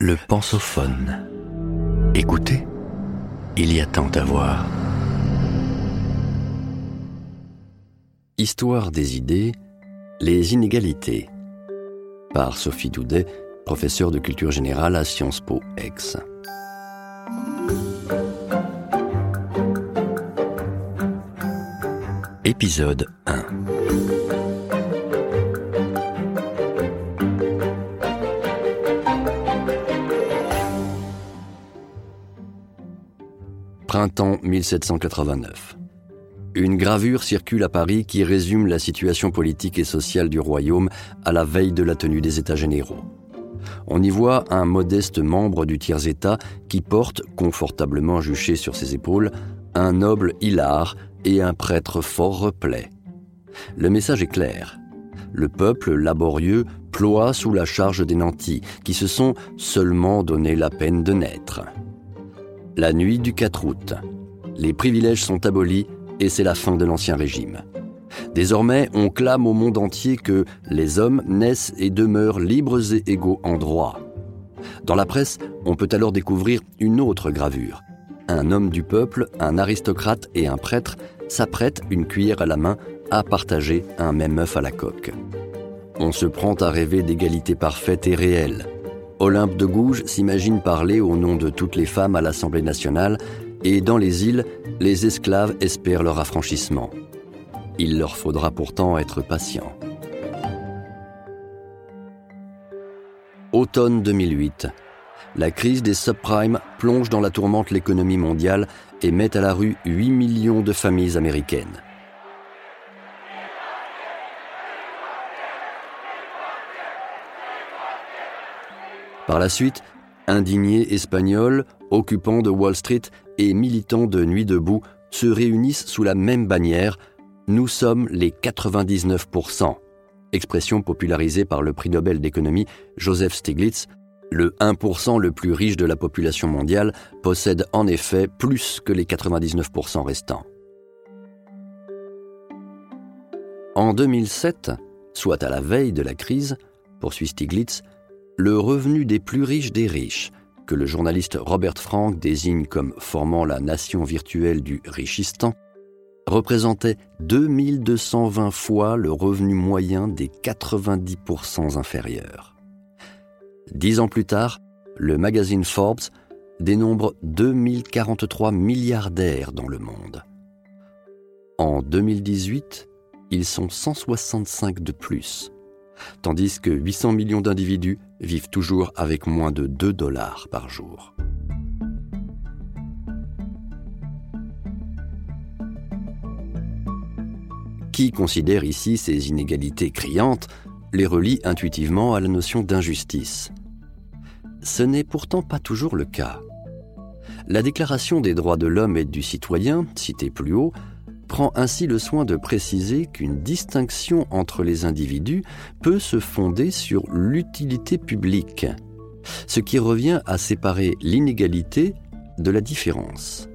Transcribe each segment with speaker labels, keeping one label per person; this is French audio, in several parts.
Speaker 1: Le pensophone. Écoutez, il y a tant à voir. Histoire des idées, les inégalités. Par Sophie Doudet, professeure de culture générale à Sciences Po Aix. Épisode 1 Printemps 1789. Une gravure circule à Paris qui résume la situation politique et sociale du royaume à la veille de la tenue des États généraux. On y voit un modeste membre du tiers-État qui porte, confortablement juché sur ses épaules, un noble hilar et un prêtre fort replet. Le message est clair. Le peuple laborieux ploie sous la charge des nantis, qui se sont seulement donné la peine de naître. La nuit du 4 août. Les privilèges sont abolis et c'est la fin de l'Ancien Régime. Désormais, on clame au monde entier que les hommes naissent et demeurent libres et égaux en droit. Dans la presse, on peut alors découvrir une autre gravure. Un homme du peuple, un aristocrate et un prêtre s'apprêtent, une cuillère à la main, à partager un même œuf à la coque. On se prend à rêver d'égalité parfaite et réelle. Olympe de Gouges s'imagine parler au nom de toutes les femmes à l'Assemblée nationale et dans les îles, les esclaves espèrent leur affranchissement. Il leur faudra pourtant être patients. Automne 2008. La crise des subprimes plonge dans la tourmente l'économie mondiale et met à la rue 8 millions de familles américaines. Par la suite, indignés espagnols, occupants de Wall Street et militants de Nuit debout se réunissent sous la même bannière Nous sommes les 99%, expression popularisée par le prix Nobel d'économie Joseph Stiglitz. Le 1% le plus riche de la population mondiale possède en effet plus que les 99% restants. En 2007, soit à la veille de la crise, poursuit Stiglitz, le revenu des plus riches des riches, que le journaliste Robert Frank désigne comme formant la nation virtuelle du Richistan, représentait 2220 fois le revenu moyen des 90% inférieurs. Dix ans plus tard, le magazine Forbes dénombre 2043 milliardaires dans le monde. En 2018, ils sont 165 de plus tandis que 800 millions d'individus vivent toujours avec moins de 2 dollars par jour. Qui considère ici ces inégalités criantes les relie intuitivement à la notion d'injustice. Ce n'est pourtant pas toujours le cas. La Déclaration des droits de l'homme et du citoyen, citée plus haut, prend ainsi le soin de préciser qu'une distinction entre les individus peut se fonder sur l'utilité publique, ce qui revient à séparer l'inégalité de la différence.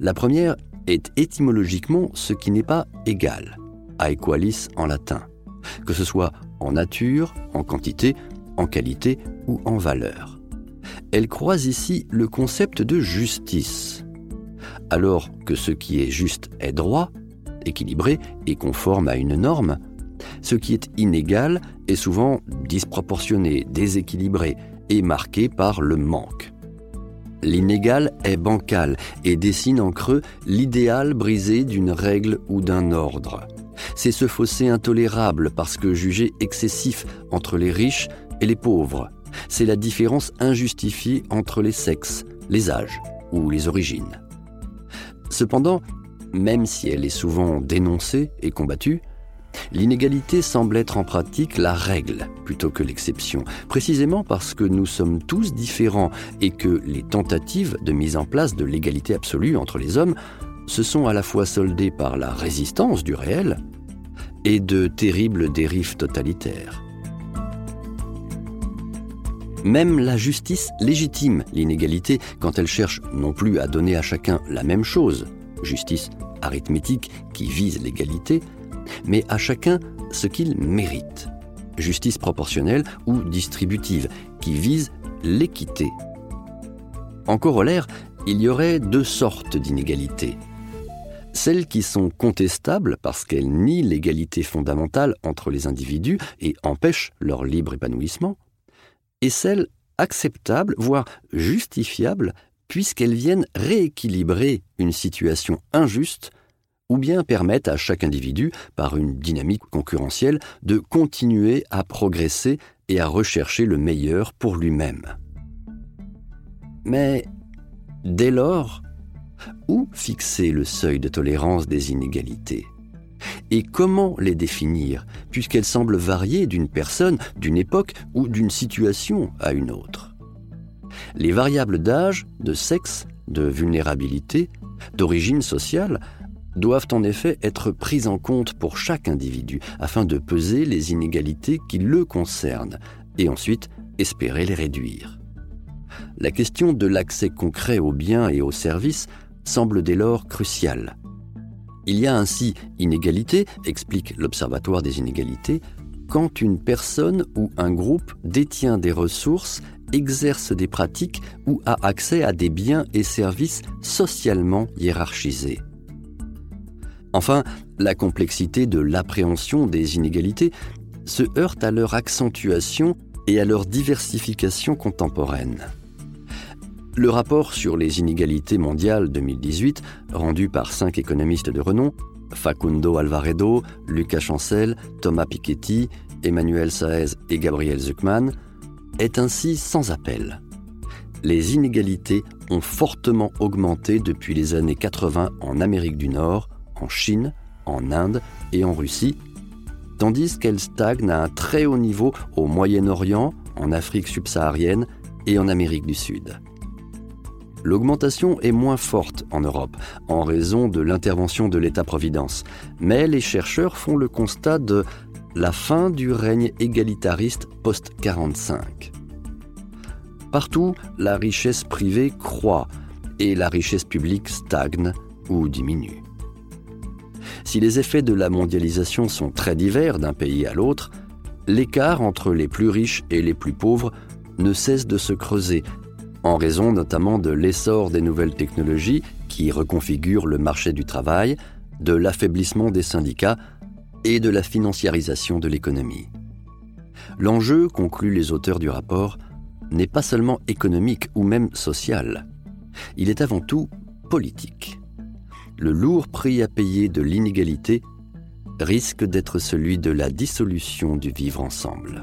Speaker 1: La première est étymologiquement ce qui n'est pas égal, aequalis en latin, que ce soit en nature, en quantité, en qualité ou en valeur. Elle croise ici le concept de justice, alors que ce qui est juste est droit, équilibré et conforme à une norme, ce qui est inégal est souvent disproportionné, déséquilibré et marqué par le manque. L'inégal est bancal et dessine en creux l'idéal brisé d'une règle ou d'un ordre. C'est ce fossé intolérable parce que jugé excessif entre les riches et les pauvres. C'est la différence injustifiée entre les sexes, les âges ou les origines. Cependant, même si elle est souvent dénoncée et combattue, l'inégalité semble être en pratique la règle plutôt que l'exception, précisément parce que nous sommes tous différents et que les tentatives de mise en place de l'égalité absolue entre les hommes se sont à la fois soldées par la résistance du réel et de terribles dérives totalitaires. Même la justice légitime l'inégalité quand elle cherche non plus à donner à chacun la même chose, justice arithmétique qui vise l'égalité, mais à chacun ce qu'il mérite, justice proportionnelle ou distributive qui vise l'équité. En corollaire, il y aurait deux sortes d'inégalités. Celles qui sont contestables parce qu'elles nient l'égalité fondamentale entre les individus et empêchent leur libre épanouissement, et celles acceptables, voire justifiables, puisqu'elles viennent rééquilibrer une situation injuste ou bien permettent à chaque individu, par une dynamique concurrentielle, de continuer à progresser et à rechercher le meilleur pour lui-même. Mais dès lors, où fixer le seuil de tolérance des inégalités? Et comment les définir, puisqu'elles semblent varier d'une personne, d'une époque ou d'une situation à une autre? Les variables d'âge, de sexe, de vulnérabilité, d'origine sociale doivent en effet être prises en compte pour chaque individu afin de peser les inégalités qui le concernent et ensuite espérer les réduire. La question de l'accès concret aux biens et aux services semble dès lors cruciale. Il y a ainsi inégalité, explique l'Observatoire des inégalités, quand une personne ou un groupe détient des ressources, exerce des pratiques ou a accès à des biens et services socialement hiérarchisés. Enfin, la complexité de l'appréhension des inégalités se heurte à leur accentuation et à leur diversification contemporaine. Le rapport sur les inégalités mondiales 2018, rendu par cinq économistes de renom, Facundo Alvaredo, Lucas Chancel, Thomas Piketty, Emmanuel Saez et Gabriel Zuckman, est ainsi sans appel. Les inégalités ont fortement augmenté depuis les années 80 en Amérique du Nord, en Chine, en Inde et en Russie, tandis qu'elle stagne à un très haut niveau au Moyen-Orient, en Afrique subsaharienne et en Amérique du Sud. L'augmentation est moins forte en Europe en raison de l'intervention de l'État-providence, mais les chercheurs font le constat de la fin du règne égalitariste post-45. Partout, la richesse privée croît et la richesse publique stagne ou diminue. Si les effets de la mondialisation sont très divers d'un pays à l'autre, l'écart entre les plus riches et les plus pauvres ne cesse de se creuser, en raison notamment de l'essor des nouvelles technologies qui reconfigurent le marché du travail, de l'affaiblissement des syndicats et de la financiarisation de l'économie. L'enjeu, concluent les auteurs du rapport, n'est pas seulement économique ou même social, il est avant tout politique le lourd prix à payer de l'inégalité risque d'être celui de la dissolution du vivre ensemble.